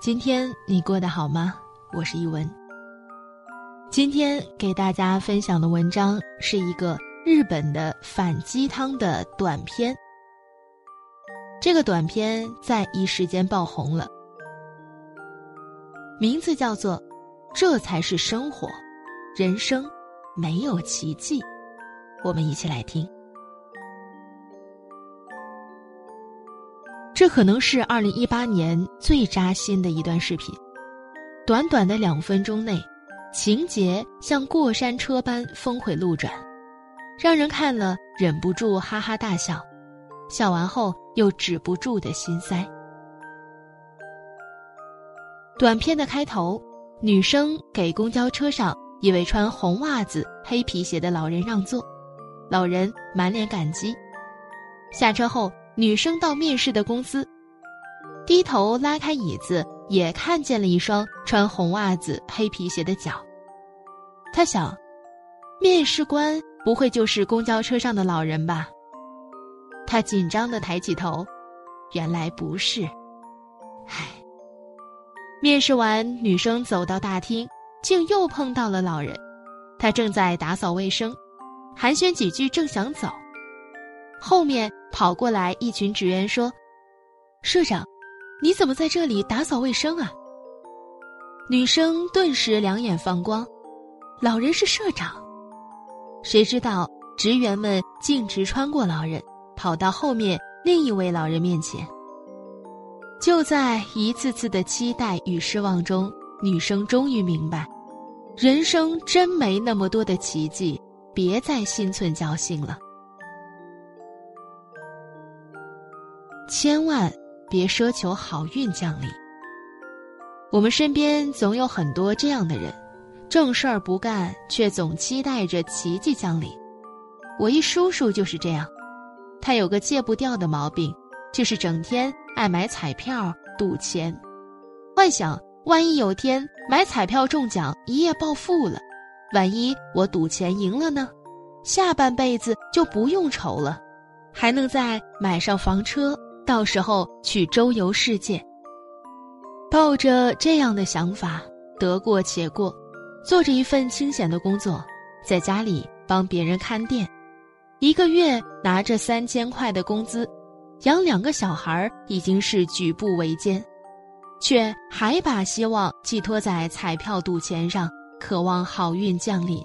今天你过得好吗？我是一文。今天给大家分享的文章是一个日本的反鸡汤的短片。这个短片在一时间爆红了，名字叫做《这才是生活，人生没有奇迹》。我们一起来听。这可能是二零一八年最扎心的一段视频，短短的两分钟内，情节像过山车般峰回路转，让人看了忍不住哈哈大笑，笑完后又止不住的心塞。短片的开头，女生给公交车上一位穿红袜子、黑皮鞋的老人让座，老人满脸感激，下车后。女生到面试的公司，低头拉开椅子，也看见了一双穿红袜子、黑皮鞋的脚。他想，面试官不会就是公交车上的老人吧？他紧张的抬起头，原来不是。唉，面试完，女生走到大厅，竟又碰到了老人。他正在打扫卫生，寒暄几句，正想走。后面跑过来一群职员说：“社长，你怎么在这里打扫卫生啊？”女生顿时两眼放光，老人是社长。谁知道职员们径直穿过老人，跑到后面另一位老人面前。就在一次次的期待与失望中，女生终于明白，人生真没那么多的奇迹，别再心存侥幸了。千万别奢求好运降临。我们身边总有很多这样的人，正事儿不干，却总期待着奇迹降临。我一叔叔就是这样，他有个戒不掉的毛病，就是整天爱买彩票赌钱，幻想万一有天买彩票中奖，一夜暴富了，万一我赌钱赢了呢，下半辈子就不用愁了，还能再买上房车。到时候去周游世界。抱着这样的想法，得过且过，做着一份清闲的工作，在家里帮别人看店，一个月拿着三千块的工资，养两个小孩已经是举步维艰，却还把希望寄托在彩票赌钱上，渴望好运降临。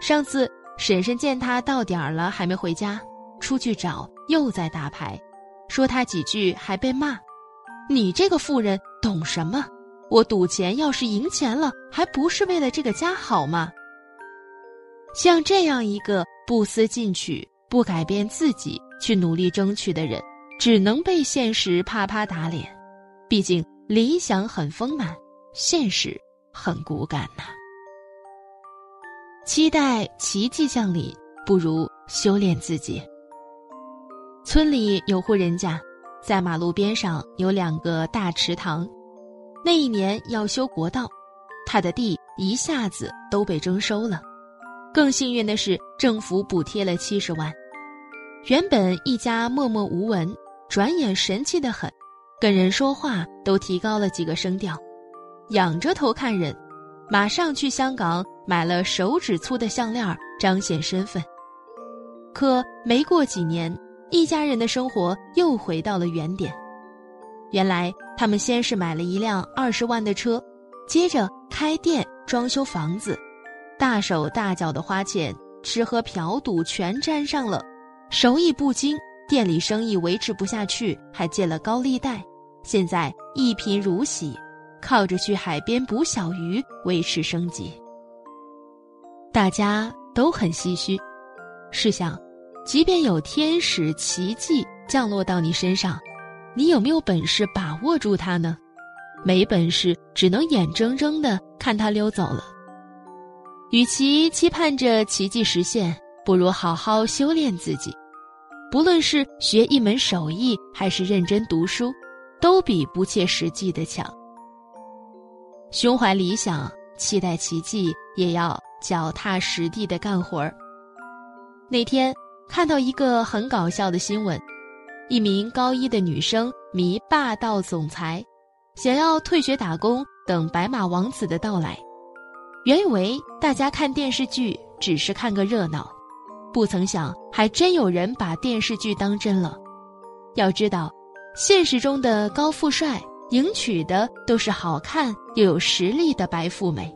上次婶婶见他到点儿了还没回家，出去找，又在打牌。说他几句还被骂，你这个妇人懂什么？我赌钱要是赢钱了，还不是为了这个家好吗？像这样一个不思进取、不改变自己去努力争取的人，只能被现实啪啪打脸。毕竟理想很丰满，现实很骨感呐。期待奇迹降临，不如修炼自己。村里有户人家，在马路边上有两个大池塘。那一年要修国道，他的地一下子都被征收了。更幸运的是，政府补贴了七十万。原本一家默默无闻，转眼神气的很，跟人说话都提高了几个声调，仰着头看人，马上去香港买了手指粗的项链，彰显身份。可没过几年。一家人的生活又回到了原点。原来他们先是买了一辆二十万的车，接着开店、装修房子，大手大脚的花钱，吃喝嫖赌全沾上了，手艺不精，店里生意维持不下去，还借了高利贷。现在一贫如洗，靠着去海边捕小鱼维持生计。大家都很唏嘘，试想。即便有天使奇迹降落到你身上，你有没有本事把握住它呢？没本事，只能眼睁睁的看它溜走了。与其期盼着奇迹实现，不如好好修炼自己。不论是学一门手艺，还是认真读书，都比不切实际的强。胸怀理想，期待奇迹，也要脚踏实地的干活儿。那天。看到一个很搞笑的新闻，一名高一的女生迷霸道总裁，想要退学打工，等白马王子的到来。原以为大家看电视剧只是看个热闹，不曾想还真有人把电视剧当真了。要知道，现实中的高富帅迎娶的都是好看又有实力的白富美，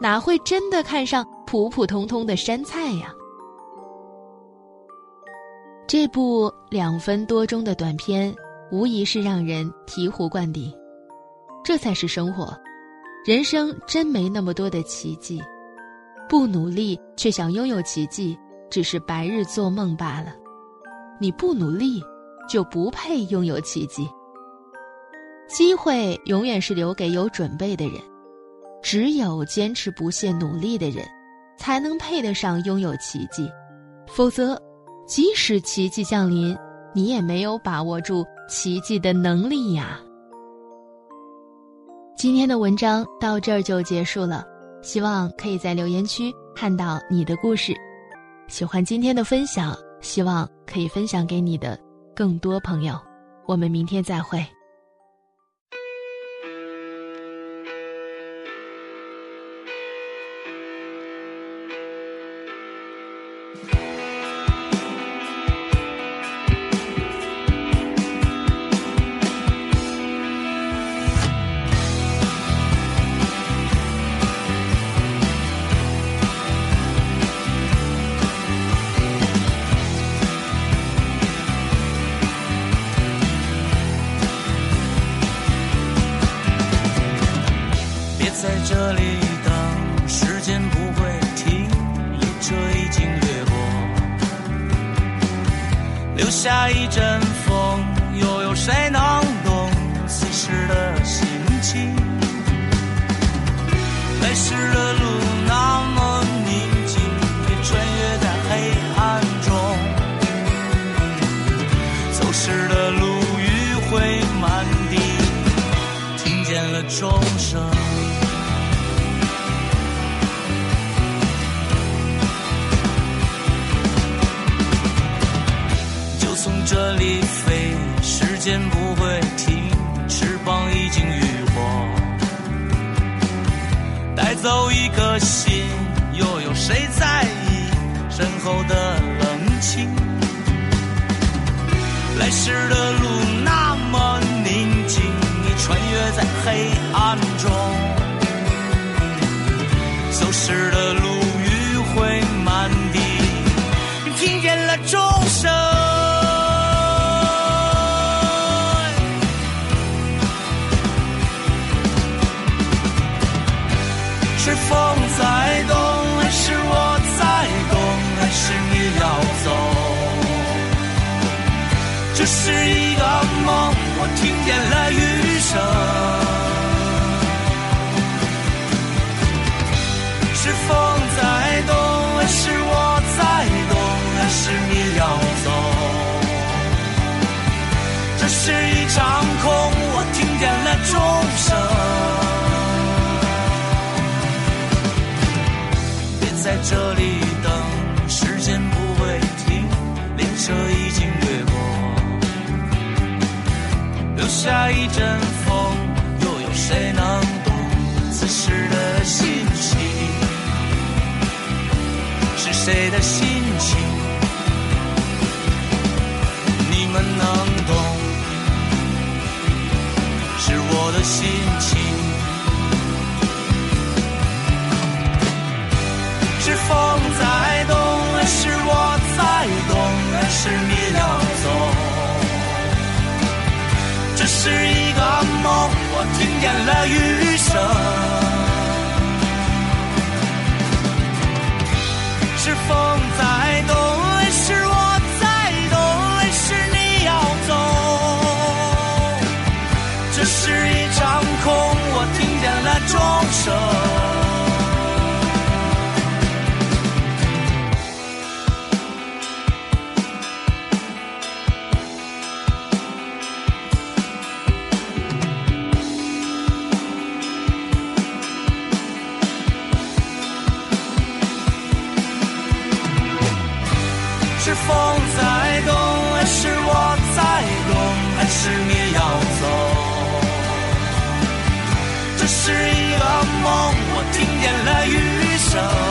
哪会真的看上普普通通的山菜呀？这部两分多钟的短片，无疑是让人醍醐灌顶。这才是生活，人生真没那么多的奇迹，不努力却想拥有奇迹，只是白日做梦罢了。你不努力，就不配拥有奇迹。机会永远是留给有准备的人，只有坚持不懈努力的人，才能配得上拥有奇迹，否则。即使奇迹降临，你也没有把握住奇迹的能力呀。今天的文章到这儿就结束了，希望可以在留言区看到你的故事。喜欢今天的分享，希望可以分享给你的更多朋友。我们明天再会。这里等，时间不会停，列车已经掠过，留下一阵风，又有谁能懂此时的心情？来时的路那么宁静，也穿越在黑暗中；走时的路余晖满地，听见了钟声。这里飞，时间不会停，翅膀已经浴火，带走一颗心，又有谁在意身后的冷清？来时的路那么宁静，你穿越在黑暗中，走时的路这是一个梦，我听见了雨声。是风在动，还是我在动，还是你要走？这是一场空，我听见了钟声。别在这里下一阵风，又有谁能懂此时的心情？是谁的心情？你们能懂？是我的心情。是风在动，还是我在动，还是你这是一个梦，我听见了雨声。是风在动，还是我在动，还是你要走？这是一场空，我听见了钟声。是风在动还是我在动还是你要走？这是一个梦我听见了雨声。